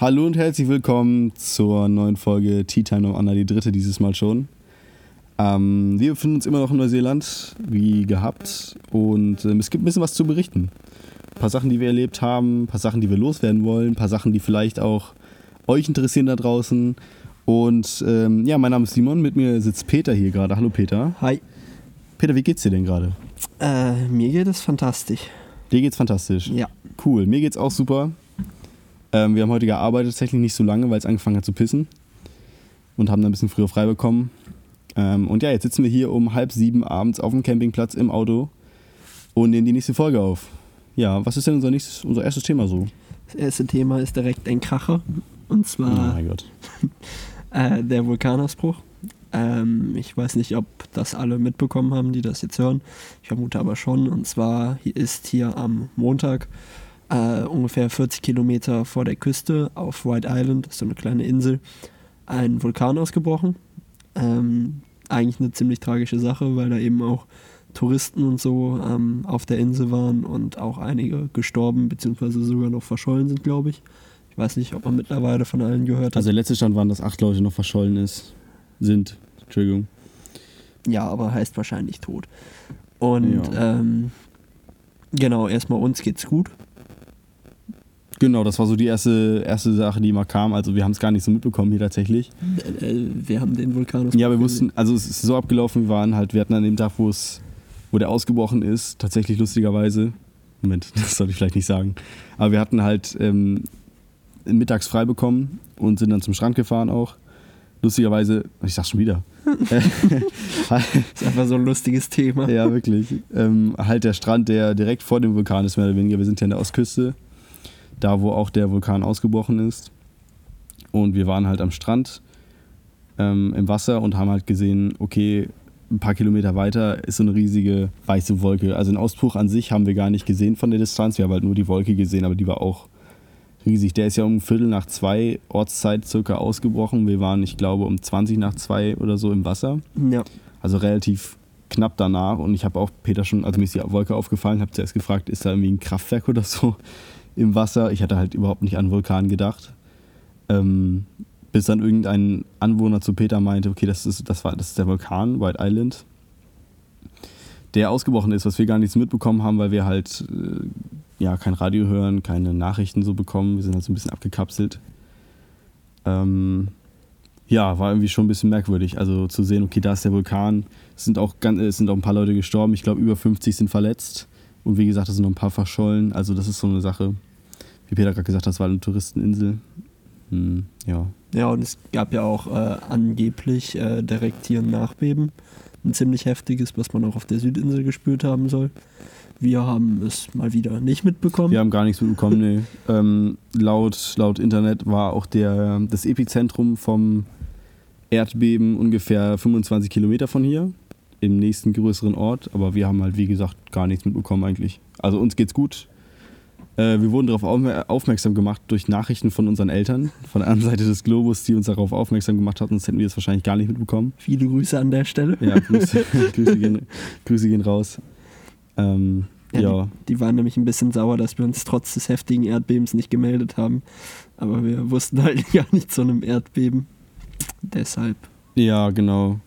Hallo und herzlich willkommen zur neuen Folge Tea Time of Anna, die dritte dieses Mal schon. Ähm, wir befinden uns immer noch in Neuseeland, wie gehabt, und ähm, es gibt ein bisschen was zu berichten. Ein paar Sachen, die wir erlebt haben, ein paar Sachen, die wir loswerden wollen, ein paar Sachen, die vielleicht auch euch interessieren da draußen. Und ähm, ja, mein Name ist Simon, mit mir sitzt Peter hier gerade. Hallo Peter. Hi. Peter, wie geht's dir denn gerade? Äh, mir geht es fantastisch. Dir geht's fantastisch. Ja. Cool, mir geht's auch super. Ähm, wir haben heute gearbeitet, tatsächlich nicht so lange, weil es angefangen hat zu pissen. Und haben dann ein bisschen früher frei bekommen. Ähm, und ja, jetzt sitzen wir hier um halb sieben abends auf dem Campingplatz im Auto und nehmen die nächste Folge auf. Ja, was ist denn unser, nächstes, unser erstes Thema so? Das erste Thema ist direkt ein Kracher. Und oh zwar mein Gott. äh, der Vulkanausbruch. Ähm, ich weiß nicht, ob das alle mitbekommen haben, die das jetzt hören. Ich vermute aber schon. Und zwar ist hier am Montag äh, ungefähr 40 Kilometer vor der Küste auf White Island, das ist so eine kleine Insel, ein Vulkan ausgebrochen. Ähm, eigentlich eine ziemlich tragische Sache, weil da eben auch Touristen und so ähm, auf der Insel waren und auch einige gestorben bzw. sogar noch verschollen sind, glaube ich. Ich weiß nicht, ob man mittlerweile von allen gehört hat. Also der letzte Stand waren, dass acht Leute noch verschollen ist, sind. Entschuldigung. Ja, aber heißt wahrscheinlich tot. Und Ja. ähm, genau, erstmal uns geht's gut. Genau, das war so die erste, erste Sache, die mal kam. Also wir haben es gar nicht so mitbekommen hier tatsächlich. Äh, äh, wir haben den Vulkan Ja, wir wussten, also es ist so abgelaufen, wir waren halt, wir hatten an dem Tag, wo es, wo der ausgebrochen ist, tatsächlich lustigerweise, Moment, das sollte ich vielleicht nicht sagen, aber wir hatten halt ähm, mittags frei bekommen und sind dann zum Strand gefahren auch. Lustigerweise, ich sag's schon wieder. ist einfach so ein lustiges Thema. ja, wirklich. Ähm, halt der Strand, der direkt vor dem Vulkan ist, mehr oder weniger. Wir sind ja an der Ostküste, da wo auch der Vulkan ausgebrochen ist. Und wir waren halt am Strand ähm, im Wasser und haben halt gesehen, okay, ein paar Kilometer weiter ist so eine riesige weiße Wolke. Also den Ausbruch an sich haben wir gar nicht gesehen von der Distanz. Wir haben halt nur die Wolke gesehen, aber die war auch riesig. Der ist ja um Viertel nach zwei Ortszeit circa ausgebrochen. Wir waren, ich glaube, um 20 nach zwei oder so im Wasser. Ja. Also relativ knapp danach. Und ich habe auch Peter schon, also mir ist die Wolke aufgefallen, habe zuerst gefragt, ist da irgendwie ein Kraftwerk oder so im Wasser? Ich hatte halt überhaupt nicht an Vulkan gedacht. Ähm, bis dann irgendein Anwohner zu Peter meinte, okay, das ist, das war, das ist der Vulkan, White Island, der ausgebrochen ist, was wir gar nichts mitbekommen haben, weil wir halt äh, ja kein Radio hören, keine Nachrichten so bekommen. Wir sind halt so ein bisschen abgekapselt. Ähm, ja, war irgendwie schon ein bisschen merkwürdig. Also zu sehen, okay, da ist der Vulkan. Es sind auch, ganz, es sind auch ein paar Leute gestorben. Ich glaube, über 50 sind verletzt. Und wie gesagt, es sind noch ein paar verschollen. Also das ist so eine Sache. Wie Peter gerade gesagt hat, das war eine Touristeninsel. Hm, ja. Ja, und es gab ja auch äh, angeblich äh, direkt hier ein Nachbeben. Ein ziemlich heftiges, was man auch auf der Südinsel gespürt haben soll. Wir haben es mal wieder nicht mitbekommen. Wir haben gar nichts mitbekommen, nee. Ähm, laut, laut Internet war auch der, das Epizentrum vom Erdbeben ungefähr 25 Kilometer von hier, im nächsten größeren Ort. Aber wir haben halt, wie gesagt, gar nichts mitbekommen eigentlich. Also uns geht's gut. Äh, wir wurden darauf aufmer- aufmerksam gemacht durch Nachrichten von unseren Eltern, von der anderen Seite des Globus, die uns darauf aufmerksam gemacht hatten, sonst hätten wir es wahrscheinlich gar nicht mitbekommen. Viele Grüße an der Stelle. Ja, Grüße, Grüße, gehen, Grüße gehen raus. Ähm, Ja, ja. Die, die waren nämlich ein bisschen sauer, dass wir uns trotz des heftigen Erdbebens nicht gemeldet haben. Aber wir wussten halt gar nicht zu einem Erdbeben. Deshalb. Ja, genau.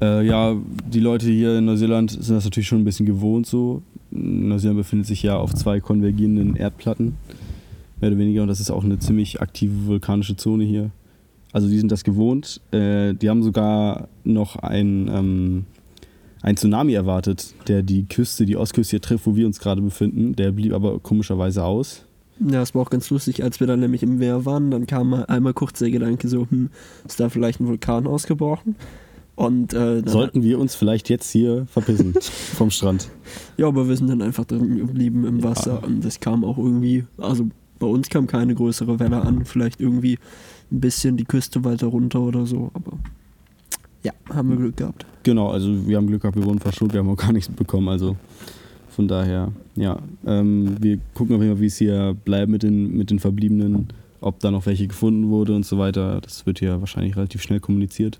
Äh, ja, die Leute hier in Neuseeland sind das natürlich schon ein bisschen gewohnt so. Neuseeland befindet sich ja auf zwei konvergierenden Erdplatten, mehr oder weniger, und das ist auch eine ziemlich aktive vulkanische Zone hier. Also die sind das gewohnt. Äh, die haben sogar noch ein, ähm, ein Tsunami erwartet, der die Küste, die Ostküste hier trifft, wo wir uns gerade befinden. Der blieb aber komischerweise aus. Ja, es war auch ganz lustig, als wir dann nämlich im Meer waren, dann kam mal einmal kurz der Gedanke so, hm, ist da vielleicht ein Vulkan ausgebrochen? Und äh, Sollten wir uns vielleicht jetzt hier verpissen vom Strand? ja, aber wir sind dann einfach drin geblieben im Wasser und es kam auch irgendwie, also bei uns kam keine größere Welle an, vielleicht irgendwie ein bisschen die Küste weiter runter oder so, aber ja, haben wir Glück gehabt. Genau, also wir haben Glück gehabt, wir wurden verschont, wir haben auch gar nichts bekommen. Also von daher, ja. Ähm, wir gucken auf jeden Fall, wie es hier bleibt mit den, mit den Verbliebenen, ob da noch welche gefunden wurde und so weiter. Das wird hier wahrscheinlich relativ schnell kommuniziert.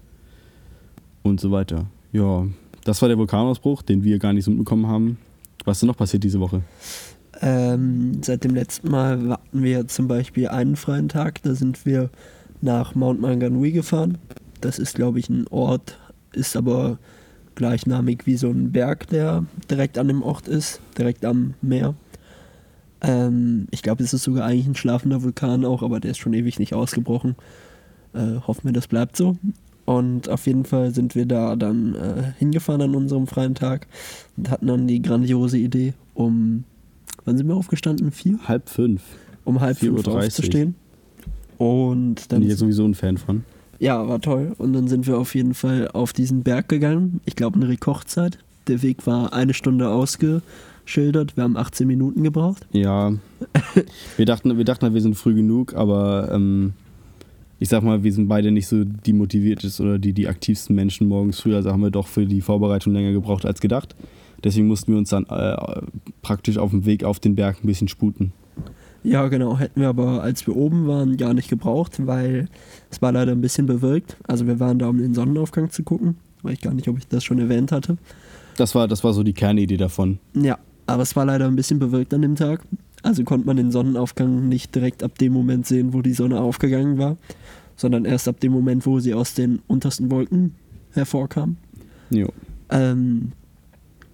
Und so weiter. Ja, das war der Vulkanausbruch, den wir gar nicht so mitbekommen haben. Was ist denn noch passiert diese Woche? Ähm, seit dem letzten Mal hatten wir zum Beispiel einen freien Tag. Da sind wir nach Mount Manganui gefahren. Das ist, glaube ich, ein Ort, ist aber gleichnamig wie so ein Berg, der direkt an dem Ort ist, direkt am Meer. Ähm, ich glaube, es ist sogar eigentlich ein schlafender Vulkan auch, aber der ist schon ewig nicht ausgebrochen. Äh, hoffen wir, das bleibt so. Und auf jeden Fall sind wir da dann äh, hingefahren an unserem freien Tag und hatten dann die grandiose Idee, um, wann sind wir aufgestanden? Vier? Halb fünf. Um halb fünf 4:30 Uhr. aufzustehen. Und Bin dann ich jetzt sowieso ein Fan von. ja, war toll. Und dann sind wir auf jeden Fall auf diesen Berg gegangen. Ich glaube, eine Rekordzeit. Der Weg war eine Stunde ausgeschildert. Wir haben 18 Minuten gebraucht. Ja. wir dachten, wir dachten, wir sind früh genug, aber ähm, ich sag mal, wir sind beide nicht so die motiviertesten oder die, die aktivsten Menschen morgens früh. Also haben wir doch für die Vorbereitung länger gebraucht als gedacht. Deswegen mussten wir uns dann äh, praktisch auf dem Weg auf den Berg ein bisschen sputen. Ja, genau. Hätten wir aber, als wir oben waren, gar nicht gebraucht, weil es war leider ein bisschen bewölkt. Also wir waren da, um den Sonnenaufgang zu gucken. Weiß ich gar nicht, ob ich das schon erwähnt hatte. Das war, das war so die Kernidee davon. Ja, aber es war leider ein bisschen bewölkt an dem Tag. Also konnte man den Sonnenaufgang nicht direkt ab dem Moment sehen, wo die Sonne aufgegangen war, sondern erst ab dem Moment, wo sie aus den untersten Wolken hervorkam. Jo. Ähm,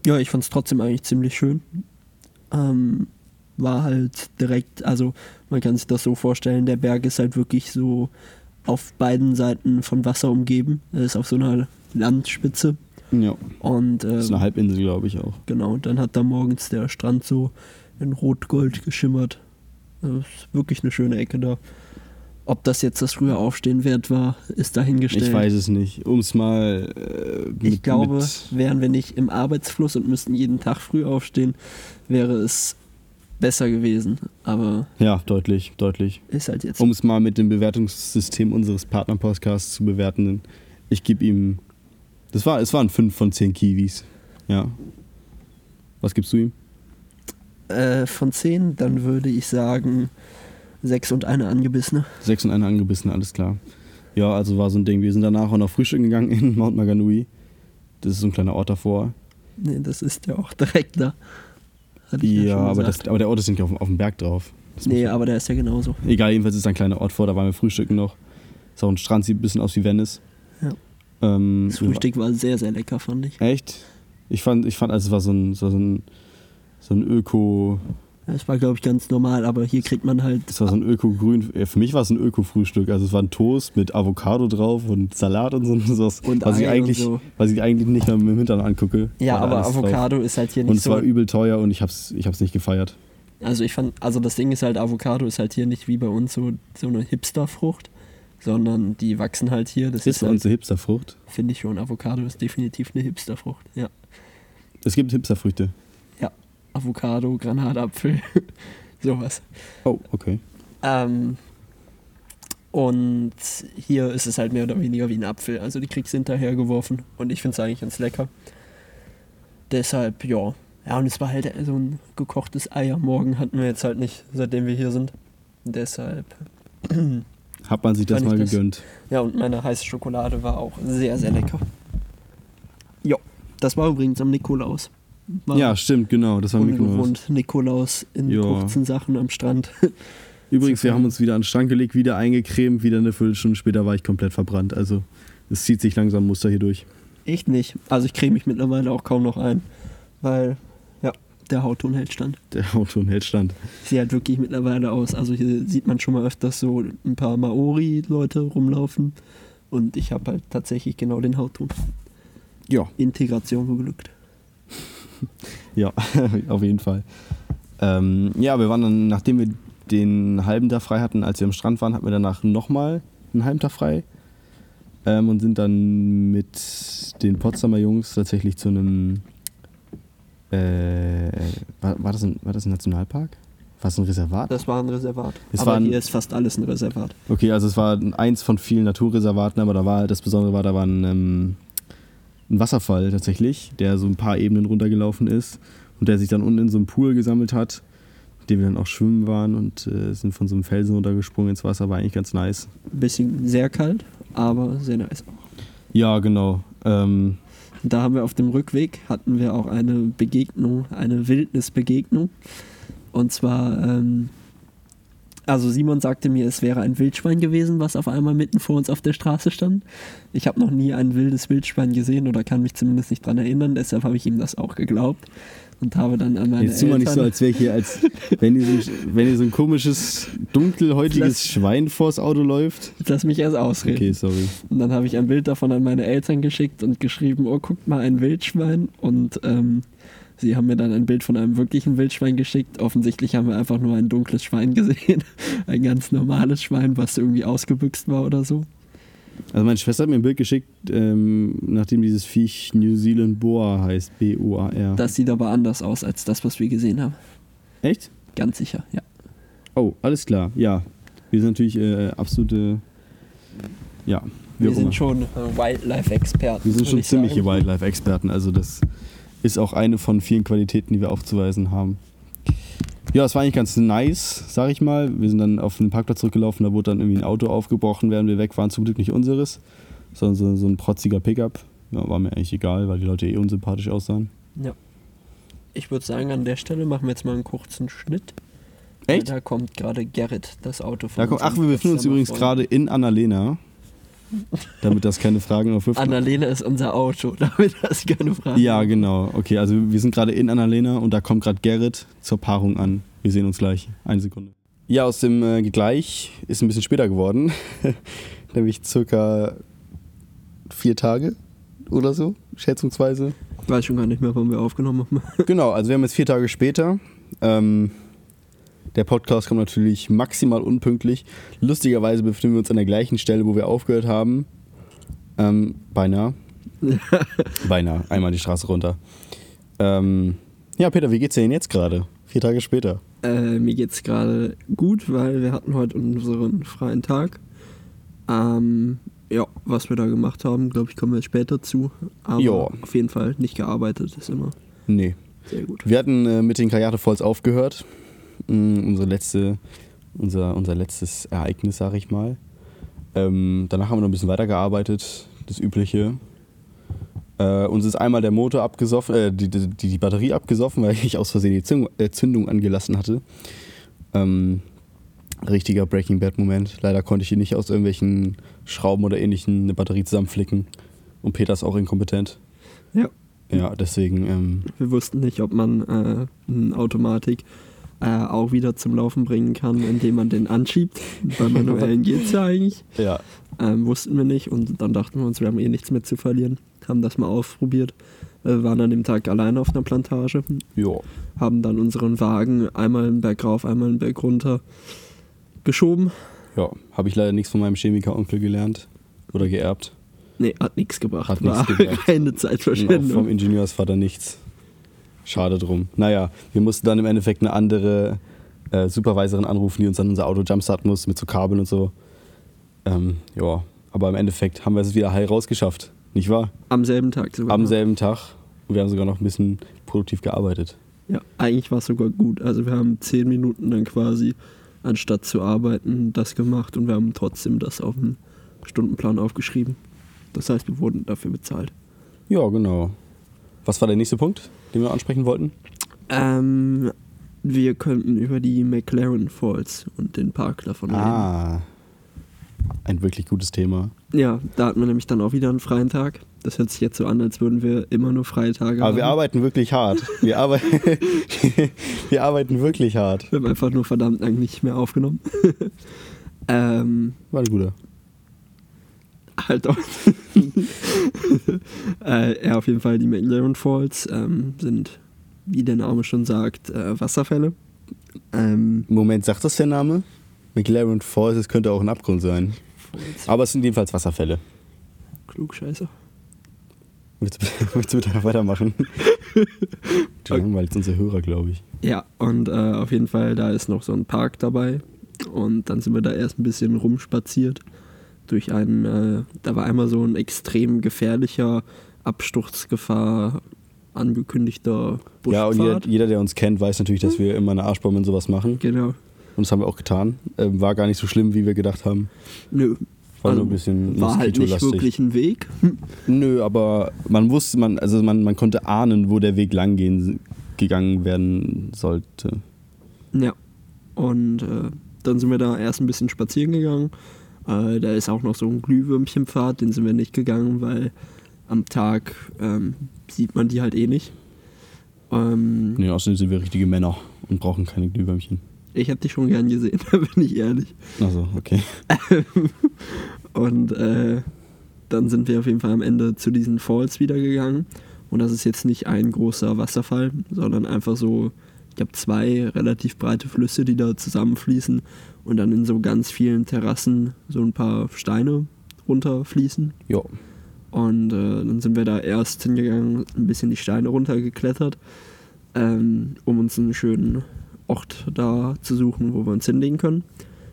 ja, ich fand es trotzdem eigentlich ziemlich schön. Ähm, war halt direkt, also man kann sich das so vorstellen, der Berg ist halt wirklich so auf beiden Seiten von Wasser umgeben. Er ist auf so einer Landspitze. Ja. Und Das ist ähm, eine Halbinsel, glaube ich auch. Genau, dann hat da morgens der Strand so in Rot-Gold geschimmert. Das ist wirklich eine schöne Ecke da. Ob das jetzt das frühe Aufstehen wert war, ist dahingestellt. Ich weiß es nicht. Um es mal. Äh, mit, Ich glaube, wären wir nicht im Arbeitsfluss und müssten jeden Tag früh aufstehen, wäre es besser gewesen. Aber ja, deutlich, deutlich. ist halt jetzt. Um es mal mit dem Bewertungssystem unseres Partner-Podcasts zu bewerten, ich gebe ihm. Das war, es waren 5 von 10 Kiwis. Ja. Was gibst du ihm? Äh, von 10, dann würde ich sagen 6 und eine angebissene. 6 und eine angebissene, alles klar. Ja, also war so ein Ding. Wir sind danach auch noch frühstücken gegangen in Mount Maganui. Das ist so ein kleiner Ort davor. Nee, das ist ja auch direkt da. Ja, schon aber, das, aber der Ort ist nicht auf, auf dem Berg drauf. Das Nee, aber der ist ja genauso. Egal, jedenfalls ist da ein kleiner Ort vor, da waren wir frühstücken noch. Ist auch ein Strand, sieht ein bisschen aus wie Venice. Ja. Ähm, Das Frühstück war sehr, sehr lecker, fand ich. Echt? Ich fand, ich fand, also es war so ein, so ein, so ein Öko, Es war, glaube ich, ganz normal, aber hier kriegt man halt. es war so ein Öko-Grün, für mich war es ein Öko-Frühstück. Also es war ein Toast mit Avocado drauf und Salat und so sowas, Und was ich Ei eigentlich, und so. was ich eigentlich nicht mehr mit dem Hintern angucke. Ja, aber alles drauf. Avocado ist halt hier Und nicht es so. war übel teuer und ich hab's, ich hab's nicht gefeiert. Also ich fand, also das Ding ist halt, Avocado ist halt hier nicht wie bei uns so, so eine Hipsterfrucht, sondern die wachsen halt hier. Das Ist ist bei halt, uns eine Hipsterfrucht. finde ich schon, Avocado ist definitiv eine Hipsterfrucht. Ja. Es gibt Hipsterfrüchte. Avocado, Granatapfel, sowas. Oh, okay. Ähm, und hier ist es halt mehr oder weniger wie ein Apfel. Also die kriegst du hinterhergeworfen und ich finde es eigentlich ganz lecker. Deshalb, ja. Ja, und es war halt so ein gekochtes Ei am Morgen hatten wir jetzt halt nicht, seitdem wir hier sind. Deshalb. Hat man sich das mal das- gegönnt. Ja, und meine heiße Schokolade war auch sehr, sehr lecker. Ja, das war übrigens am Nikolaus. Ja, stimmt, genau. Das war ungewohnt. Nikolaus in Ja. kurzen Sachen am Strand. Übrigens, wir haben uns wieder an den Schrank gelegt, wieder eingecremt, wieder eine Viertelstunde später war ich komplett verbrannt. Also es zieht sich langsam ein Muster hier durch. Ich nicht. Also ich creme mich mittlerweile auch kaum noch ein, weil ja, der Hautton hält stand. Der Auto hält stand. Sehe halt wirklich mittlerweile aus. Also hier sieht man schon mal öfters so ein paar Maori-Leute rumlaufen und ich habe halt tatsächlich genau den Hautton. Ja, Integration geglückt. ja, auf jeden Fall. Ähm, ja, wir waren dann, nachdem wir den halben Tag frei hatten, als wir am Strand waren, hatten wir danach nochmal einen halben Tag frei. Ähm, und sind dann mit den Potsdamer Jungs tatsächlich zu einem. Äh, war, war, das ein, war das ein Nationalpark? War es ein Reservat? Das war ein Reservat. Es Aber war ein- hier ist fast alles ein Reservat. Okay, also es war eins von vielen Naturreservaten, aber da war halt das Besondere war, da war ein, ähm, ein Wasserfall tatsächlich, der so ein paar Ebenen runtergelaufen ist und der sich dann unten in so einem Pool gesammelt hat, mit dem wir dann auch schwimmen waren und äh, sind von so einem Felsen runtergesprungen ins Wasser, war eigentlich ganz nice. Ein bisschen sehr kalt, aber sehr nice. Ja, genau. Ähm, Da haben wir auf dem Rückweg hatten wir auch eine Begegnung, eine Wildnisbegegnung. Und zwar, ähm, also Simon sagte mir, es wäre ein Wildschwein gewesen, was auf einmal mitten vor uns auf der Straße stand. Ich habe noch nie ein wildes Wildschwein gesehen oder kann mich zumindest nicht dran erinnern, deshalb habe ich ihm das auch geglaubt und habe dann an meine Jetzt tu mal nicht so, als wäre hier, als wenn ihr, so, wenn ihr so ein komisches, dunkelhäutiges Lass- Schwein vors Auto läuft. Lass mich erst ausreden. Okay, sorry. Und dann habe ich ein Bild davon an meine Eltern geschickt und geschrieben, oh, guckt mal, ein Wildschwein. Und ähm, sie haben mir dann ein Bild von einem wirklichen Wildschwein geschickt. Offensichtlich haben wir einfach nur ein dunkles Schwein gesehen. Ein ganz normales Schwein, was irgendwie ausgebüxt war oder so. Also meine Schwester hat mir ein Bild geschickt, ähm, nachdem dieses Viech New Zealand Boa heißt, B-O-A-R. Das sieht aber anders aus als das, was wir gesehen haben. Echt? Ganz sicher, ja. Oh, alles klar, ja. Wir sind natürlich äh, absolute, ja, Wir auch sind schon äh, Wildlife-Experten. Wir sind schon ich ziemliche. Wildlife-Experten, also das ist auch eine von vielen Qualitäten, die wir aufzuweisen haben. Ja, es war eigentlich ganz nice, sag ich mal. Wir sind dann auf den Parkplatz zurückgelaufen, da wurde dann irgendwie ein Auto aufgebrochen, während wir weg waren. Zum Glück nicht unseres, sondern so, so ein protziger Pickup. Ja, war mir eigentlich egal, weil die Leute eh unsympathisch aussahen. Ja. Ich würde sagen, an der Stelle machen wir jetzt mal einen kurzen Schnitt. Echt? Da kommt gerade Gerrit, das Auto von Da kommt, ach, wir befinden uns übrigens gerade in Annalena. Damit das keine Fragen aufwirft. Annalena ist unser Auto, damit das keine Frage. Ja, genau. Okay, also wir sind gerade in Annalena und da kommt gerade Gerrit zur Paarung an. Wir sehen uns gleich. Eine Sekunde. Ja, aus dem äh, Gleich ist ein bisschen später geworden. Nämlich circa vier Tage oder so, schätzungsweise. Ich weiß schon gar nicht mehr, wann wir aufgenommen haben. Genau, also wir haben jetzt vier Tage später. Ähm, der Podcast kommt natürlich maximal unpünktlich. Lustigerweise befinden wir uns an der gleichen Stelle, wo wir aufgehört haben. Ähm, beinahe. beinahe. Einmal die Straße runter. Ähm, ja, Peter, wie geht's dir denn jetzt gerade? Vier Tage später. Äh, mir geht's gerade gut, weil wir hatten heute unseren freien Tag. Ähm, ja, was wir da gemacht haben, glaube ich, kommen wir später zu. Aber Ja. auf jeden Fall nicht gearbeitet, ist immer Nee. sehr gut. Wir hatten äh, mit den Kajate Falls aufgehört. Unsere letzte, unser, unser letztes Ereignis, sag ich mal. Ähm, danach haben wir noch ein bisschen weitergearbeitet, das Übliche. Äh, uns ist einmal der Motor abgesoffen, äh, die, die, die Batterie abgesoffen, weil ich aus Versehen die Zündung, äh, Zündung angelassen hatte. Ähm, richtiger Breaking Bad Moment. Leider konnte ich hier nicht aus irgendwelchen Schrauben oder ähnlichen eine Batterie zusammenflicken. Und Peter ist auch inkompetent. Ja. Ja, deswegen, ähm, Wir wussten nicht, ob man äh, eine Automatik äh, auch wieder zum Laufen bringen kann, indem man den anschiebt. Bei manuellen geht's ja eigentlich. ja, Ähm, wussten wir nicht und dann dachten wir uns, wir haben eh nichts mehr zu verlieren. Haben das mal ausprobiert. Äh, waren an dem Tag alleine auf einer Plantage. ja. Haben dann unseren Wagen einmal einen Berg rauf, einmal einen Berg runter geschoben. Ja, habe ich leider nichts von meinem Chemiker-Onkel gelernt oder geerbt. Nee, hat nichts gebracht. Hat nichts gebracht. reine Und auch vom Zeitverschwendung. Ingenieursvater nichts. Schade drum. Naja, wir mussten dann im Endeffekt eine andere äh, Supervisorin anrufen, die uns dann unser Auto jumpstarten muss mit so Kabeln und so. Ähm, ja, aber im Endeffekt haben wir es wieder heil rausgeschafft, nicht wahr? Am selben Tag sogar. Am selben Tag. Und wir haben sogar noch ein bisschen produktiv gearbeitet. Ja, eigentlich war es sogar gut. Also wir haben zehn Minuten dann quasi, anstatt zu arbeiten, das gemacht und wir haben trotzdem das auf dem Stundenplan aufgeschrieben. Das heißt, wir wurden dafür bezahlt. Ja, genau. Was war der nächste Punkt, den wir ansprechen wollten? Ähm, wir könnten über die McLaren Falls und den Park davon reden. Ah, ein wirklich gutes Thema. Ja, da hatten wir nämlich dann auch wieder einen freien Tag. Das hört sich jetzt so an, als würden wir immer nur freie Tage Aber wir haben. arbeiten wirklich hart. Wir, arbeit wir arbeiten wirklich hart. Wir haben einfach nur verdammt lang nicht mehr aufgenommen. ähm, War ein guter. Halt auch. äh, ja, auf jeden Fall die McLaren Falls ähm, sind, wie der Name schon sagt, äh, Wasserfälle. Ähm, Moment, sagt das der Name? McLaren Falls, es könnte auch ein Abgrund sein. Falls, Aber es sind jedenfalls Wasserfälle. Klugscheißer. Willst du, willst du bitte weitermachen? Du langweilst unsere Hörer, glaube ich. Ja, und äh, auf jeden Fall, da ist noch so ein Park dabei. Und dann sind wir da erst ein bisschen rumspaziert. Durch einen, äh, da war einmal so ein extrem gefährlicher Absturzgefahr angekündigter Buschpfad. Ja, und jeder, jeder, der uns kennt, weiß natürlich, dass wir immer eine Arschbombe und sowas machen. Genau. Und das haben wir auch getan. Ähm, war gar nicht so schlimm, wie wir gedacht haben. Nö. War Also, nur ein bisschen War halt nicht wirklich ein Weg. Nö, aber man wusste, man, also man, man konnte ahnen, wo der Weg lang gehen, gegangen werden sollte. Ja. Und äh, dann sind wir da erst ein bisschen spazieren gegangen. Äh, da ist auch noch so ein Glühwürmchenpfad, den sind wir nicht gegangen, weil am Tag ähm, sieht man die halt eh nicht. Ähm, Nee, außerdem sind wir richtige Männer und brauchen keine Glühwürmchen. ich habe die schon gern gesehen, da bin ich ehrlich. Also, okay. Und äh, dann sind wir auf jeden Fall am Ende zu diesen Falls wieder gegangen. Und das ist jetzt nicht ein großer Wasserfall, sondern einfach so, ich glaube, zwei relativ breite Flüsse, die da zusammenfließen und dann in so ganz vielen Terrassen so ein paar Steine runterfließen. Ja. Und äh, dann sind wir da erst hingegangen, ein bisschen die Steine runtergeklettert, ähm, um uns einen schönen Ort da zu suchen, wo wir uns hinlegen können.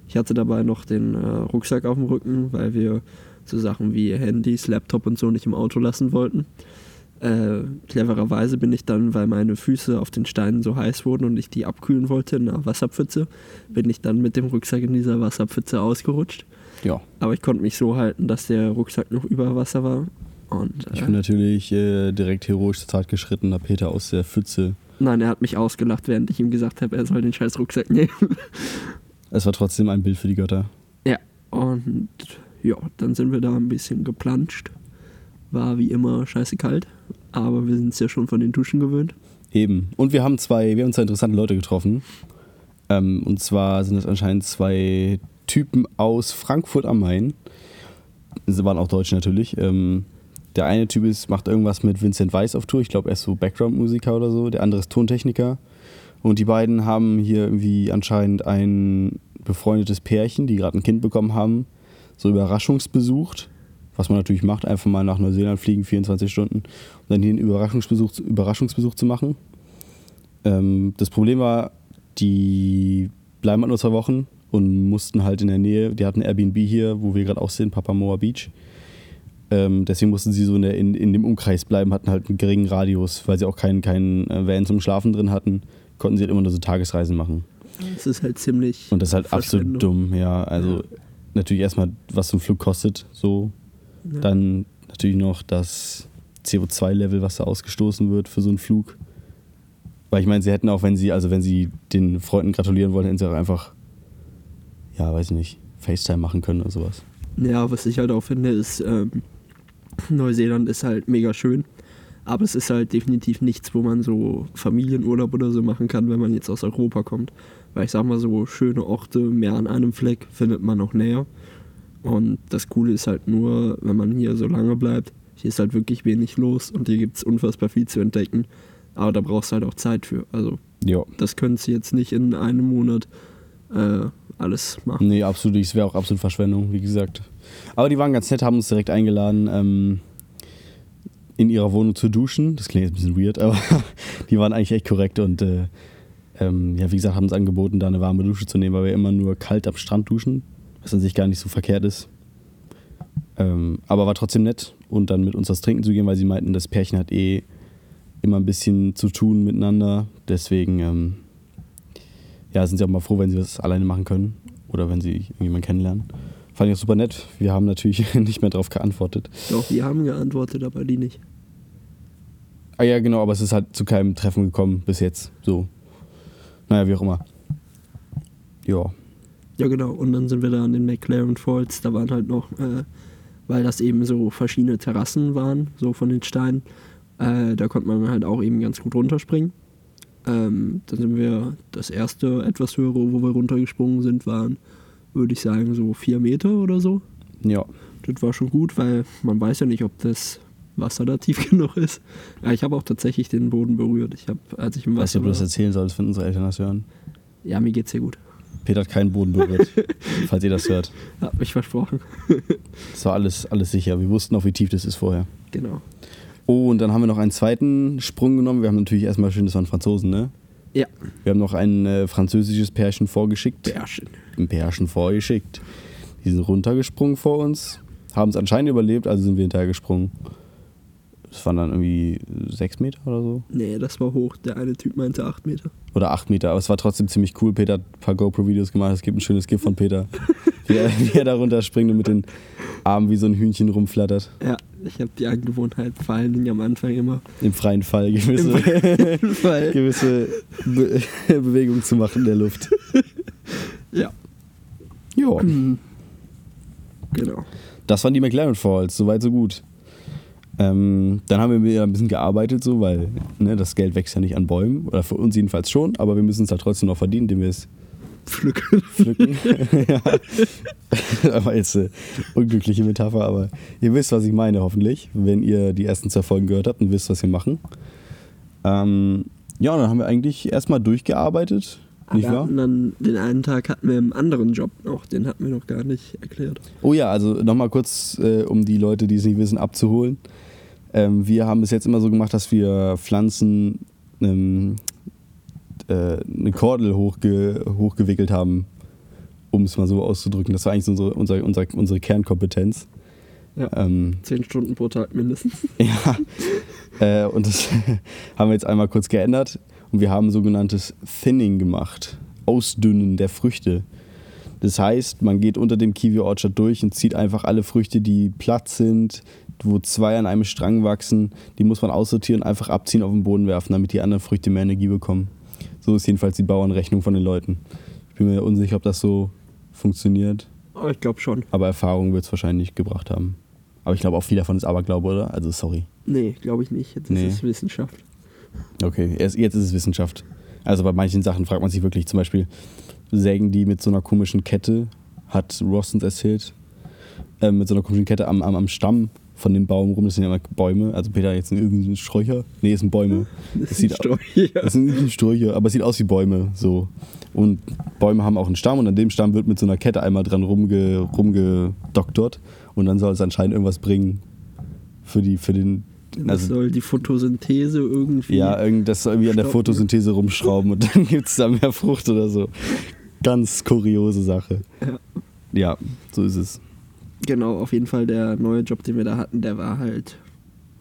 Ich hatte dabei noch den äh, Rucksack auf dem Rücken, weil wir so Sachen wie Handys, Laptop und so nicht im Auto lassen wollten. Äh, clevererweise bin ich dann, weil meine Füße auf den Steinen so heiß wurden und ich die abkühlen wollte in einer Wasserpfütze, bin ich dann mit dem Rucksack in dieser Wasserpfütze ausgerutscht. Ja. Aber ich konnte mich so halten, dass der Rucksack noch über Wasser war. Und, Ich äh, bin natürlich äh, direkt heroisch zur Tat geschritten, da Peter aus der Pfütze. nein, er hat mich ausgelacht, während ich ihm gesagt habe, er soll den scheiß Rucksack nehmen. Es war trotzdem ein Bild für die Götter. ja, und ja, dann sind wir da ein bisschen geplanscht. War wie immer scheiße kalt, aber wir sind es ja schon von den Duschen gewöhnt. Eben. Und wir haben zwei, wir haben zwei interessante Leute getroffen. Ähm, und zwar sind das anscheinend zwei Typen aus Frankfurt am Main. Sie waren auch Deutsche natürlich. Ähm, der eine Typ ist, macht irgendwas mit Vincent Weiss auf Tour. Ich glaube, er ist so Background-Musiker oder so. Der andere ist Tontechniker. Und die beiden haben hier irgendwie anscheinend ein befreundetes Pärchen, die gerade ein Kind bekommen haben, so überraschungsbesucht. Was man natürlich macht, einfach mal nach Neuseeland fliegen, 24 Stunden, um dann hier einen Überraschungsbesuch, Überraschungsbesuch zu machen. Ähm, das Problem war, die bleiben halt nur zwei Wochen und mussten halt in der Nähe, die hatten Airbnb hier, wo wir gerade auch sind, Papamoa Beach. Ähm, deswegen mussten sie so in, der, in, in dem Umkreis bleiben, hatten halt einen geringen Radius, weil sie auch keinen, keinen äh, Van zum Schlafen drin hatten, konnten sie halt immer nur so Tagesreisen machen. Es ist halt ziemlich. Und das ist halt absolut dumm, ja. Also Ja. natürlich erstmal, was so ein Flug kostet, so. Ja. Dann natürlich noch das CO2-Level, was da ausgestoßen wird für so einen Flug. Weil ich meine, sie hätten auch, wenn sie, also wenn sie den Freunden gratulieren wollen, hätten sie auch einfach, ja, weiß ich nicht, FaceTime machen können oder sowas. Ja, was ich halt auch finde, ist, ähm, Neuseeland ist halt mega schön. Aber es ist halt definitiv nichts, wo man so Familienurlaub oder so machen kann, wenn man jetzt aus Europa kommt. Weil ich sag mal, so schöne Orte mehr an einem Fleck findet man noch näher. Und das Coole ist halt nur, wenn man hier so lange bleibt, hier ist halt wirklich wenig los und hier gibt es unfassbar viel zu entdecken. Aber da brauchst du halt auch Zeit für. Also Ja. das könntest du jetzt nicht in einem Monat äh, alles machen. Nee, absolut, es wäre auch absolut Verschwendung, wie gesagt. Aber die waren ganz nett, haben uns direkt eingeladen, ähm, in ihrer Wohnung zu duschen. Das klingt jetzt ein bisschen weird, aber die waren eigentlich echt korrekt und äh, ähm, ja, wie gesagt, haben uns angeboten, da eine warme Dusche zu nehmen, weil wir immer nur kalt am Strand duschen, was an sich gar nicht so verkehrt ist. Ähm, aber war trotzdem nett und dann mit uns was trinken zu gehen, weil sie meinten, das Pärchen hat eh immer ein bisschen zu tun miteinander. Deswegen ähm, ja, sind sie auch mal froh, wenn sie das alleine machen können oder wenn sie irgendjemanden kennenlernen. Fand ich auch super nett. Wir haben natürlich nicht mehr darauf geantwortet. Doch, die haben geantwortet, aber die nicht. Ah ja, genau, aber es ist halt zu keinem Treffen gekommen bis jetzt. So. Naja, wie auch immer. Ja. Ja, genau. Und dann sind wir da an den McLaren Falls. Da waren halt noch, äh, weil das eben so verschiedene Terrassen waren, so von den Steinen, äh, da konnte man halt auch eben ganz gut runterspringen. Ähm, dann sind wir, das erste etwas höhere, wo wir runtergesprungen sind, waren, würde ich sagen, so vier Meter oder so. Ja. Das war schon gut, weil man weiß ja nicht, ob das Wasser da tief genug ist. Ja, ich habe auch tatsächlich den Boden berührt. Ich habe, als ich im Weiß Wasser nicht, ob du das erzählen solltest, wenn unsere Eltern das hören. ja, mir geht's sehr gut. Peter hat keinen Boden berührt, falls ihr das hört. Hab mich versprochen. Das war alles, alles sicher. Wir wussten auch, wie tief das ist vorher. Genau. Oh, und dann haben wir noch einen zweiten Sprung genommen. Wir haben natürlich erstmal schön, das waren Franzosen, ne? Ja. Wir haben noch ein äh, französisches Pärchen vorgeschickt. Bärchen. Ein Pärchen vorgeschickt. Die sind runtergesprungen vor uns, haben es anscheinend überlebt, also sind wir hinterhergesprungen. Das waren dann irgendwie sechs Meter oder so. Nee, das war hoch. Der eine Typ meinte 8 Meter. Oder acht Meter, aber es war trotzdem ziemlich cool. Peter hat ein paar GoPro-Videos gemacht. Es gibt ein schönes GIF von Peter, wie, er, wie er da runterspringt und mit den Armen wie so ein Hühnchen rumflattert. Ja, Ich habe die Angewohnheit, vor allen Dingen am Anfang immer Im freien Fall gewisse, Fall. gewisse Be Bewegungen zu machen in der Luft. Ja. Ja, Genau. das waren die McLaren Falls, soweit so gut. Ähm, dann haben wir ein bisschen gearbeitet, so, weil ne, das Geld wächst ja nicht an Bäumen. Oder für uns jedenfalls schon, aber wir müssen es halt trotzdem noch verdienen, indem wir es Pflücken. pflücken. ja. aber jetzt eine unglückliche Metapher, aber ihr wisst, was ich meine, hoffentlich, wenn ihr die ersten zwei Folgen gehört habt und wisst, was wir machen. Ähm, ja, dann haben wir eigentlich erstmal durchgearbeitet, nicht wir wahr? hatten dann den einen Tag hatten wir einen anderen Job noch, den hatten wir noch gar nicht erklärt. Oh ja, also nochmal kurz, äh, um die Leute, die es nicht wissen, abzuholen. Ähm, wir haben es jetzt immer so gemacht, dass wir Pflanzen ähm, äh, eine Kordel hochge hochgewickelt haben, um es mal so auszudrücken. Das war eigentlich unsere, unsere, unsere, unsere Kernkompetenz. Ja. Ähm, Zehn Stunden pro Tag mindestens. ja, äh, und das haben wir jetzt einmal kurz geändert und wir haben sogenanntes Thinning gemacht, Ausdünnen der Früchte. Das heißt, man geht unter dem Kiwi Orchard durch und zieht einfach alle Früchte, die platt sind, wo zwei an einem Strang wachsen, die muss man aussortieren, einfach abziehen, auf den Boden werfen, damit die anderen Früchte mehr Energie bekommen. So ist jedenfalls die Bauernrechnung von den Leuten. Ich bin mir unsicher, ob das so funktioniert, Aber ich glaube schon. aber Erfahrung wird es wahrscheinlich gebracht haben. Aber ich glaube auch viel davon ist Aberglaube, oder? Also sorry. Nee, glaube ich nicht. Jetzt Nee. ist es Wissenschaft. Okay, jetzt ist es Wissenschaft. Also bei manchen Sachen fragt man sich wirklich, zum Beispiel sägen die mit so einer komischen Kette, hat Ross uns erzählt, äh, mit so einer komischen Kette am, am, am Stamm von dem Baum rum. Das sind ja immer Bäume. Also Peter jetzt ein irgendein Sträucher. Nee, es sind Bäume. Das ist Steuer. Das sind nicht Sträucher, aber es sieht aus wie Bäume. So. Und Bäume haben auch einen Stamm und an dem Stamm wird mit so einer Kette einmal dran rumge, rumgedoktort und dann soll es anscheinend irgendwas bringen für, die, für den. Das Also, soll die Photosynthese irgendwie. ja, irgend, das soll irgendwie an der stoppen. Photosynthese rumschrauben und dann gibt es da mehr Frucht oder so. Ganz kuriose Sache. Ja. Ja, so ist es. Genau, auf jeden Fall der neue Job, den wir da hatten, der war halt,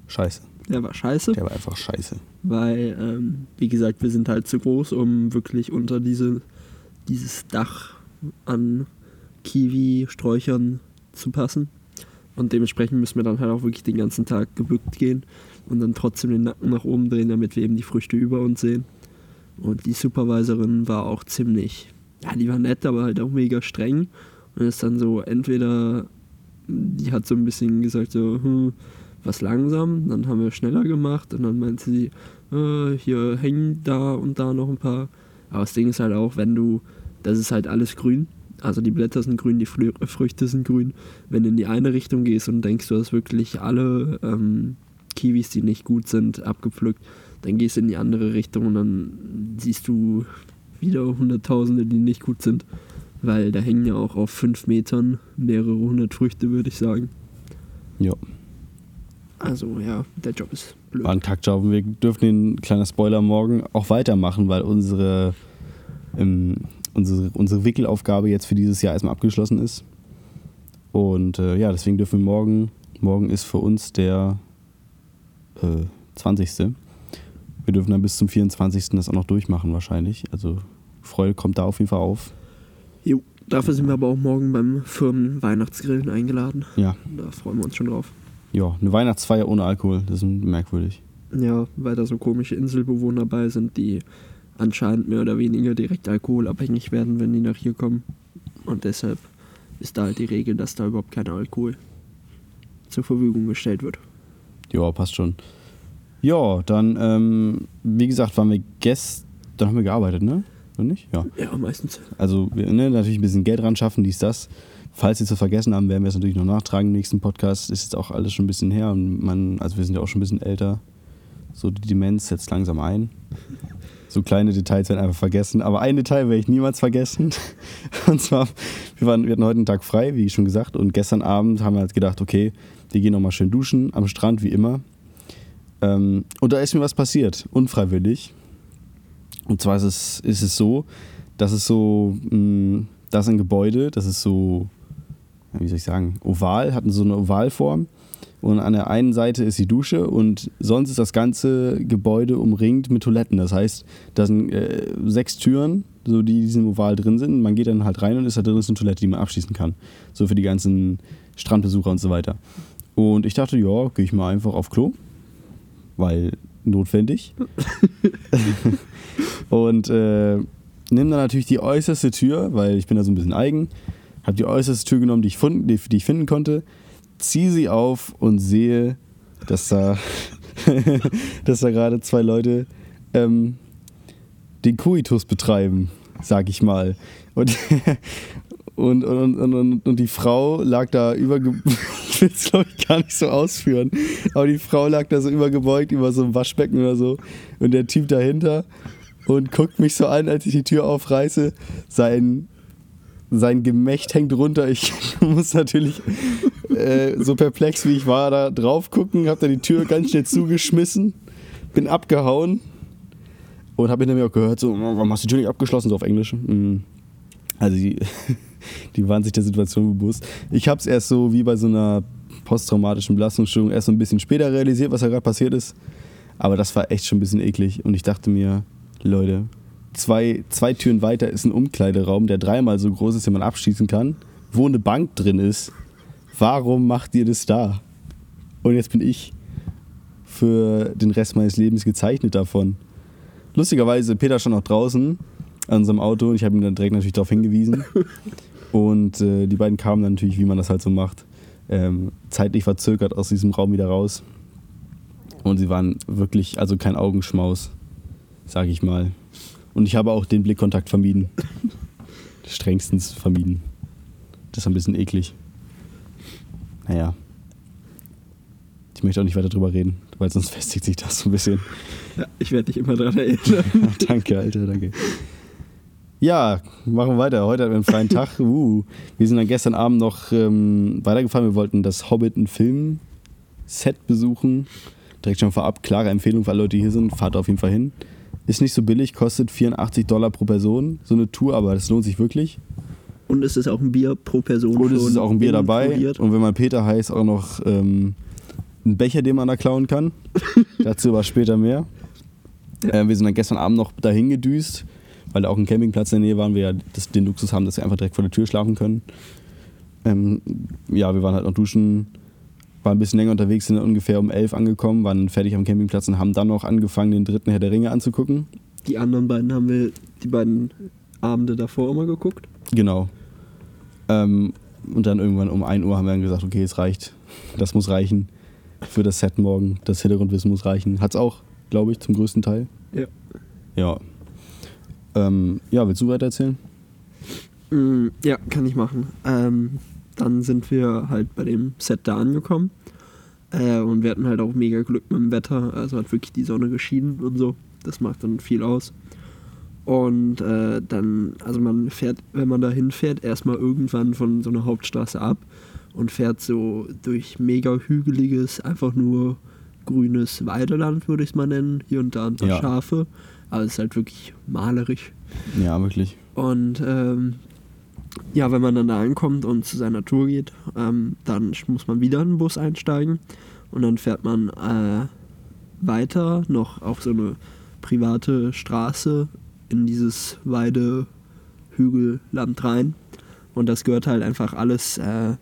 Scheiße. der war scheiße. Der war einfach scheiße. weil, ähm, wie gesagt, wir sind halt zu groß, um wirklich unter diese, dieses Dach an Kiwi-Sträuchern zu passen. Und dementsprechend müssen wir dann halt auch wirklich den ganzen Tag gebückt gehen und dann trotzdem den Nacken nach oben drehen, damit wir eben die Früchte über uns sehen. Und die Supervisorin war auch ziemlich, ja, die war nett, aber halt auch mega streng. Und ist dann so, entweder, die hat so ein bisschen gesagt, so, hm, was langsam, dann haben wir schneller gemacht und dann meinte sie, äh, hier hängen da und da noch ein paar. Aber das Ding ist halt auch, wenn du, das ist halt alles grün. Also die Blätter sind grün, die Frü Früchte sind grün. Wenn du in die eine Richtung gehst und denkst, du hast wirklich alle ähm, Kiwis, die nicht gut sind, abgepflückt, dann gehst du in die andere Richtung und dann siehst du wieder Hunderttausende, die nicht gut sind. Weil da hängen ja auch auf fünf Metern mehrere hundert Früchte, würde ich sagen. Ja. Also ja, der Job ist blöd. War ein Kackjob. Wir dürfen den, kleiner Spoiler, morgen auch weitermachen, weil unsere, ähm, unsere, unsere Wickelaufgabe jetzt für dieses Jahr erstmal abgeschlossen ist. Und äh, ja, deswegen dürfen wir morgen, morgen ist für uns der äh, 20. Wir dürfen dann bis zum 24. das auch noch durchmachen wahrscheinlich. Also Freude kommt da auf jeden Fall auf. Dafür sind wir aber auch morgen beim Firmen-Weihnachtsgrillen eingeladen. Ja, Da freuen wir uns schon drauf. ja, eine Weihnachtsfeier ohne Alkohol, das ist merkwürdig. Ja, weil da so komische Inselbewohner bei sind, die anscheinend mehr oder weniger direkt alkoholabhängig werden, wenn die nach hier kommen. Und deshalb ist da halt die Regel, dass da überhaupt kein Alkohol zur Verfügung gestellt wird. Ja, passt schon. Ja, dann, ähm, wie gesagt, waren wir gestern, dann haben wir gearbeitet, ne? Oder nicht? Ja. Ja, meistens. Also, wir, ne, natürlich ein bisschen Geld ran schaffen, dies, das. Falls Sie es vergessen haben, werden wir es natürlich noch nachtragen im nächsten Podcast. Ist jetzt auch alles schon ein bisschen her und man, also wir sind ja auch schon ein bisschen älter. So die Demenz setzt langsam ein. So kleine Details werden einfach vergessen. Aber ein Detail werde ich niemals vergessen. Und zwar, wir, waren, wir hatten heute einen Tag frei, wie schon gesagt. Und gestern Abend haben wir halt gedacht, okay, wir gehen nochmal schön duschen am Strand, wie immer. Ähm, und da ist mir was passiert, unfreiwillig. Und zwar ist es, ist es so, dass es so, mh, das ist ein Gebäude, das ist so, wie soll ich sagen, oval, hat so eine Ovalform. Und an der einen Seite ist die Dusche und sonst ist das ganze Gebäude umringt mit Toiletten. Das heißt, da sind äh, sechs Türen, so die in diesem Oval drin sind. Man geht dann halt rein und ist da drin ist eine Toilette, die man abschließen kann. So für die ganzen Strandbesucher und so weiter. Und ich dachte, ja, gehe ich mal einfach auf Klo, weil notwendig. und äh, nimm dann natürlich die äußerste Tür, weil ich bin da so ein bisschen eigen. Habe die äußerste Tür genommen, die ich, fund, die, die ich finden konnte, ziehe sie auf und sehe, dass da, dass da gerade zwei Leute ähm, den Kuitus betreiben, sag ich mal. Und, und, und, und, und, die Frau lag da übergebeugt, ich will es glaube ich gar nicht so ausführen, aber die Frau lag da so übergebeugt über so ein Waschbecken oder so und der Typ dahinter und guckt mich so an, als ich die Tür aufreiße. Sein, sein Gemächt hängt runter. Ich muss natürlich äh, so perplex wie ich war da drauf gucken, hab da die Tür ganz schnell zugeschmissen, bin abgehauen und habe hinter mir auch gehört, so, warum hast du die Tür nicht abgeschlossen, so auf Englisch. Mhm. Also die, die waren sich der Situation bewusst. Ich habe es erst so wie bei so einer posttraumatischen Belastungsstörung erst so ein bisschen später realisiert, was da gerade passiert ist. Aber das war echt schon ein bisschen eklig. Und ich dachte mir, Leute, zwei, zwei Türen weiter ist ein Umkleideraum, der dreimal so groß ist, den man abschließen kann, wo eine Bank drin ist. Warum macht ihr das da? Und jetzt bin ich für den Rest meines Lebens gezeichnet davon. Lustigerweise, Peter stand noch draußen an unserem Auto und ich habe ihm dann direkt natürlich darauf hingewiesen. Und äh, die beiden kamen dann natürlich, wie man das halt so macht, ähm, zeitlich verzögert aus diesem Raum wieder raus. Und sie waren wirklich, also kein Augenschmaus, sage ich mal. Und ich habe auch den Blickkontakt vermieden. Strengstens vermieden. Das ist ein bisschen eklig. Naja. Ich möchte auch nicht weiter drüber reden, weil sonst festigt sich das so ein bisschen. Ja, ich werde dich immer daran erinnern. danke, Alter, danke. Ja, machen wir weiter. Heute haben wir einen freien Tag. Uh, wir sind dann gestern Abend noch ähm, weitergefahren. Wir wollten das Hobbit ein Film-Set besuchen. Direkt schon vorab, klare Empfehlung für alle Leute, die hier sind. Fahrt auf jeden Fall hin. Ist nicht so billig, kostet 84 Dollar pro Person. So eine Tour, aber das lohnt sich wirklich. Und es ist auch ein Bier pro Person. Und es ist auch ein Bier dabei. Und wenn man Peter heißt, auch noch ähm, ein Becher, den man da klauen kann. Dazu aber später mehr. Ja. Äh, wir sind dann gestern Abend noch dahin gedüst weil da auch ein Campingplatz in der Nähe waren, wir ja das, den Luxus haben, dass wir einfach direkt vor der Tür schlafen können. Ähm, ja, wir waren halt noch duschen, waren ein bisschen länger unterwegs, sind ungefähr um elf angekommen, waren fertig am Campingplatz und haben dann noch angefangen, den dritten Herr der Ringe anzugucken. Die anderen beiden haben wir die beiden Abende davor immer geguckt. Genau. Ähm, und dann irgendwann um 1 Uhr haben wir dann gesagt, okay, es reicht. Das muss reichen für das Set morgen. Das Hintergrundwissen muss reichen. Hat's auch, glaube ich, zum größten Teil. Ja. Ja. Ähm, ja, willst du weiter erzählen? Mm, ja, kann ich machen. Ähm, dann sind wir halt bei dem Set da angekommen. Äh, und wir hatten halt auch mega Glück mit dem Wetter. Also hat wirklich die Sonne geschienen und so. Das macht dann viel aus. Und äh, dann, also man fährt, wenn man da hinfährt, erstmal irgendwann von so einer Hauptstraße ab und fährt so durch mega hügeliges, einfach nur grünes Weideland, würde ich es mal nennen. Hier und da ein paar ja. Schafe. Aber es ist halt wirklich malerisch. Ja, wirklich. Und ähm, ja, wenn man dann da ankommt und zu seiner Tour geht, ähm, dann muss man wieder in den Bus einsteigen und dann fährt man äh, weiter noch auf so eine private Straße in dieses Weidehügelland rein. Und das gehört halt einfach alles äh,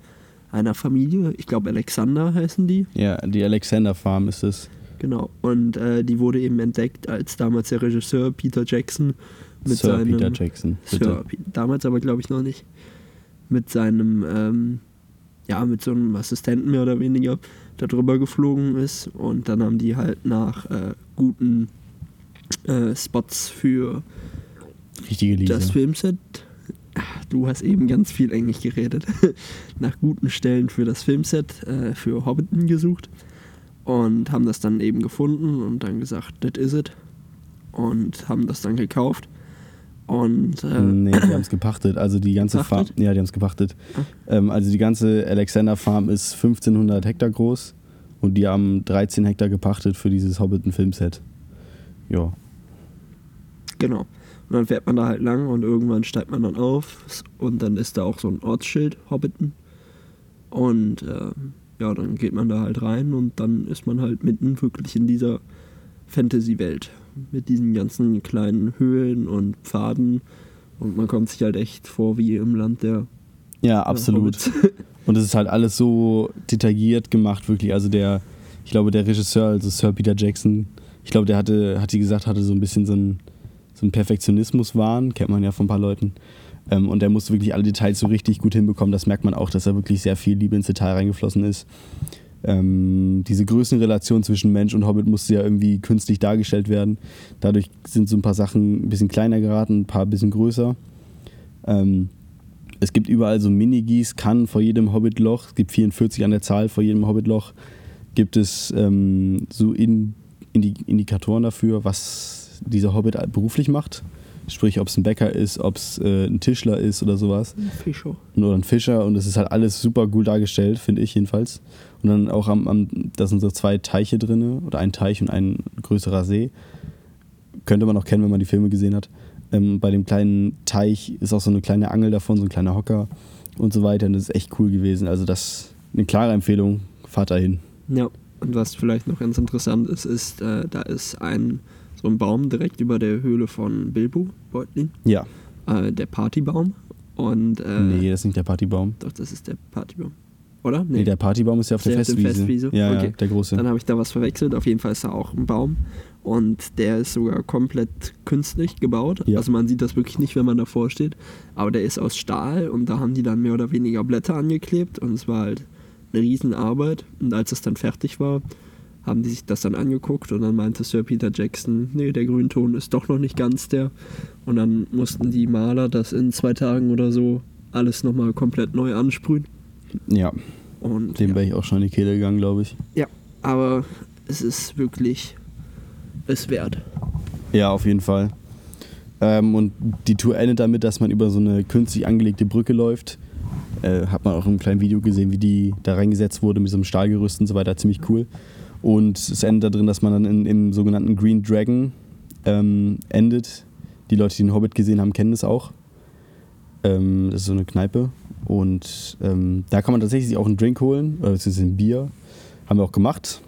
einer Familie. Ich glaube, Alexander heißen die. Ja, die Alexander Farm ist es. Genau. Und äh, die wurde eben entdeckt, als damals der Regisseur Peter Jackson mit Sir seinem. Peter Jackson. Sir, damals aber glaube ich noch nicht. Mit seinem, ähm, ja, mit so einem Assistenten mehr oder weniger da drüber geflogen ist. Und dann haben die halt nach äh, guten äh, Spots für das Filmset. Du hast eben ganz viel Englisch geredet. nach guten Stellen für das Filmset äh, für Hobbiton gesucht und haben das dann eben gefunden und dann gesagt, das is it und haben das dann gekauft. Und, äh, nee, die haben es gepachtet. Also die ganze Farm. Ja, die haben es gepachtet. Ah. Ähm, also die ganze Alexander Farm ist 1500 Hektar groß und die haben 13 Hektar gepachtet für dieses Hobbiton-Filmset. Ja. Genau. Und dann fährt man da halt lang und irgendwann steigt man dann auf und dann ist da auch so ein Ortsschild, Hobbiton. Und äh, ja, dann geht man da halt rein und dann ist man halt mitten wirklich in dieser Fantasy-Welt. Mit diesen ganzen kleinen Höhlen und Pfaden. Und man kommt sich halt echt vor wie im Land der. Ja, absolut. Und es ist halt alles so detailliert gemacht, wirklich. Also der, ich glaube, der Regisseur, also Sir Peter Jackson, ich glaube, der hatte, hat die gesagt, hatte so ein bisschen so einen, so einen Perfektionismus-Wahn, kennt man ja von ein paar Leuten. Ähm, und der musste wirklich alle Details so richtig gut hinbekommen. Das merkt man auch, dass da wirklich sehr viel Liebe ins Detail reingeflossen ist. Ähm, diese Größenrelation zwischen Mensch und Hobbit musste ja irgendwie künstlich dargestellt werden. Dadurch sind so ein paar Sachen ein bisschen kleiner geraten, ein paar ein bisschen größer. Ähm, es gibt überall so Mini-Gießkannen vor jedem Hobbitloch. Es gibt 44 an der Zahl vor jedem Hobbitloch. Gibt es ähm, so in, Indi Indikatoren dafür, was dieser Hobbit beruflich macht. Sprich, ob es ein Bäcker ist, ob es äh, ein Tischler ist oder sowas. Ein Fischer. Oder ein Fischer. Und es ist halt alles super cool dargestellt, finde ich jedenfalls. Und dann auch am, am da sind so zwei Teiche drin, oder ein Teich und ein größerer See. Könnte man auch kennen, wenn man die Filme gesehen hat. Ähm, bei dem kleinen Teich ist auch so eine kleine Angel davon, so ein kleiner Hocker und so weiter. Und das ist echt cool gewesen. Also das ist eine klare Empfehlung. Fahrt dahin. Ja, und was vielleicht noch ganz interessant ist, ist, äh, da ist ein so ein Baum direkt über der Höhle von Bilbo Beutlin. Ja. Äh, der Partybaum. Und, äh, nee, das ist nicht der Partybaum. Doch, das ist der Partybaum. Oder? Nee, der Partybaum ist ja auf der, Der auf Festwiese. Festwiese? Ja, Okay. ja, der große. Dann habe ich da was verwechselt. Auf jeden Fall ist da auch ein Baum. Und der ist sogar komplett künstlich gebaut. Ja. Also man sieht das wirklich nicht, wenn man davor steht. Aber der ist aus Stahl und da haben die dann mehr oder weniger Blätter angeklebt. Und es war halt eine Riesenarbeit. Und als es dann fertig war, haben die sich das dann angeguckt und dann meinte Sir Peter Jackson, nee, der Grünton ist doch noch nicht ganz der. Und dann mussten die Maler das in zwei Tagen oder so alles nochmal komplett neu ansprühen. ja, Und dem ja. wäre ich auch schon in die Kehle gegangen, glaube ich. Ja, aber es ist wirklich es wert. Ja, auf jeden Fall. Ähm, und die Tour endet damit, dass man über so eine künstlich angelegte Brücke läuft. Äh, hat man auch im kleinen Video gesehen, wie die da reingesetzt wurde mit so einem Stahlgerüst und so weiter. Ziemlich cool. Und es endet darin, dass man dann in, im sogenannten Green Dragon ähm, endet. Die Leute, die den Hobbit gesehen haben, kennen das auch. Ähm, das ist so eine Kneipe. Und ähm, da kann man tatsächlich auch einen Drink holen, oder beziehungsweise ein Bier. Haben wir auch gemacht.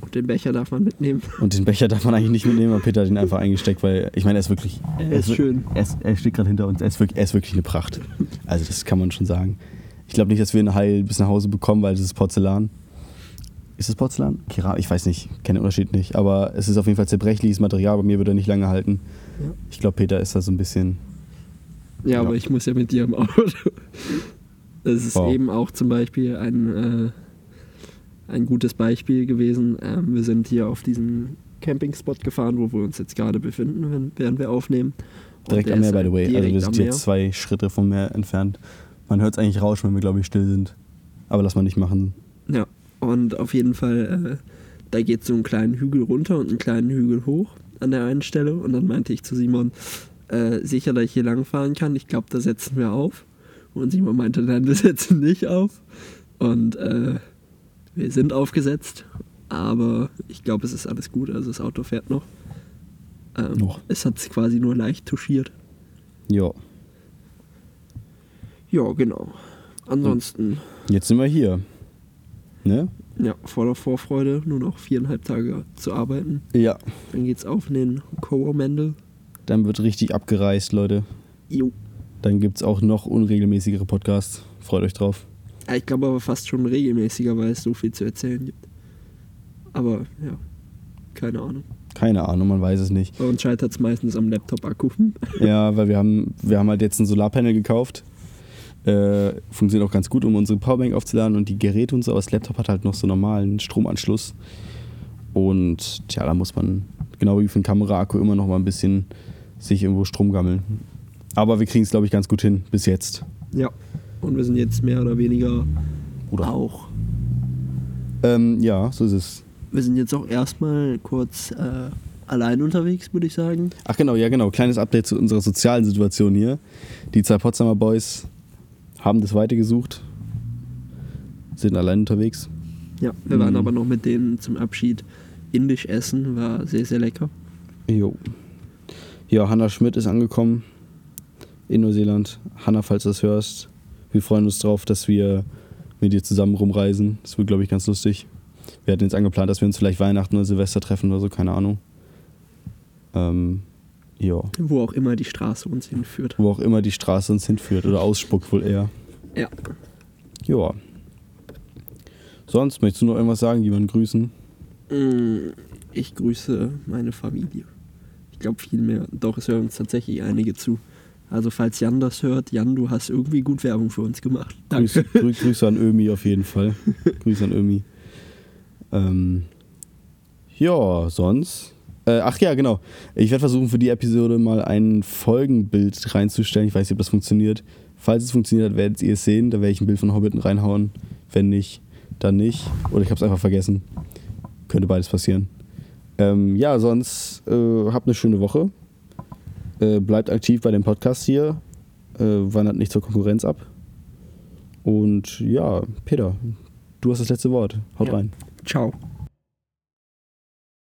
Und den Becher darf man mitnehmen. Und den Becher darf man eigentlich nicht mitnehmen, aber Peter hat ihn einfach eingesteckt, weil ich meine, er ist wirklich. Er er ist wir- schön. Er, ist, er steht gerade hinter uns. Er ist, wirklich, er ist wirklich eine Pracht. Also, das kann man schon sagen. Ich glaube nicht, dass wir ihn heil bis nach Hause bekommen, weil das ist Porzellan. Ist es Porzellan? Keram ich weiß nicht, kenne den Unterschied nicht. Aber es ist auf jeden Fall zerbrechliches Material. Bei mir würde er nicht lange halten. Ja. Ich glaube, Peter ist da so ein bisschen. Ja, Ja. aber ich muss ja mit dir im Auto. Es ist Wow. eben auch zum Beispiel ein, äh, ein gutes Beispiel gewesen. Ähm, wir sind hier auf diesen Campingspot gefahren, wo wir uns jetzt gerade befinden, wenn, während wir aufnehmen. Und Direkt am Meer, by the way. Also, wir sind jetzt zwei Schritte vom Meer entfernt. Man hört es eigentlich rauschen, wenn wir, glaube ich, still sind. Aber lass mal nicht machen. Ja, und auf jeden Fall, äh, da geht so einen kleinen Hügel runter und einen kleinen Hügel hoch an der einen Stelle. Und dann meinte ich zu Simon, äh, sicher, dass ich hier lang fahren kann. Ich glaube, da setzen wir auf. Und Simon meinte, nein, wir setzen nicht auf. Und äh, wir sind aufgesetzt. Aber ich glaube, es ist alles gut. Also das Auto fährt noch. Ähm, Noch. Es hat sich quasi nur leicht touchiert. Ja. Ja, genau. Ansonsten, Jetzt sind wir hier. Ne? ja, voller Vorfreude, nur noch viereinhalb Tage zu arbeiten. Ja. Dann geht's auf in den Coa-Mendel. Dann wird richtig abgereist, Leute. Jo. Dann gibt es auch noch unregelmäßigere Podcasts. Freut euch drauf. Ich glaube aber fast schon regelmäßiger, weil es so viel zu erzählen gibt. Aber ja, keine Ahnung. Keine Ahnung, man weiß es nicht. Bei uns scheitert es meistens am Laptop-Akku. Ja, weil wir haben, wir haben halt jetzt ein Solarpanel gekauft. Äh, funktioniert auch ganz gut, um unsere Powerbank aufzuladen und die Geräte und so. Aber das Laptop hat halt noch so normalen Stromanschluss. Und tja, da muss man, genau wie für einen Kameraakku, immer noch mal ein bisschen sich irgendwo Strom gammeln. Aber wir kriegen es, glaube ich, ganz gut hin, bis jetzt. Ja. Und wir sind jetzt mehr oder weniger Oder? auch. Ähm, ja, so ist es. Wir sind jetzt auch erstmal kurz äh, allein unterwegs, würde ich sagen. Ach genau, ja genau. Kleines Update zu unserer sozialen Situation hier. Die zwei Potsdamer Boys haben das weitergesucht, sind allein unterwegs. Ja, wir waren Mhm. aber noch mit denen zum Abschied indisch essen, war sehr, sehr lecker. Jo. Ja, Hanna Schmidt ist angekommen in Neuseeland. Hanna, falls du das hörst, wir freuen uns drauf, dass wir mit dir zusammen rumreisen. Das wird, glaube ich, ganz lustig. Wir hatten jetzt angeplant, dass wir uns vielleicht Weihnachten oder Silvester treffen oder so, keine Ahnung. Ähm, ja. Wo auch immer die Straße uns hinführt. Wo auch immer die Straße uns hinführt oder ausspuckt wohl eher. Ja. Ja. Sonst möchtest du noch irgendwas sagen, jemanden grüßen? Mm, Ich grüße meine Familie. Ich glaube viel mehr. Doch, es hören uns tatsächlich einige zu. Also falls Jan das hört, Jan, du hast irgendwie gut Werbung für uns gemacht. Grüße, grü Grüße an Ömi auf jeden Fall. Grüße an Ömi. Ähm, ja, sonst. Äh, ach ja, genau. Ich werde versuchen, für die Episode mal ein Folgenbild reinzustellen. Ich weiß nicht, ob das funktioniert. Falls es funktioniert hat, werdet ihr es sehen. Da werde ich ein Bild von Hobbiten reinhauen. Wenn nicht, dann nicht. Oder ich habe es einfach vergessen. Könnte beides passieren. Ähm, ja, sonst äh, habt eine schöne Woche. Äh, bleibt aktiv bei dem Podcast hier. Äh, wandert nicht zur Konkurrenz ab. Und ja, Peter, du hast das letzte Wort. Haut Ja. rein. Ciao.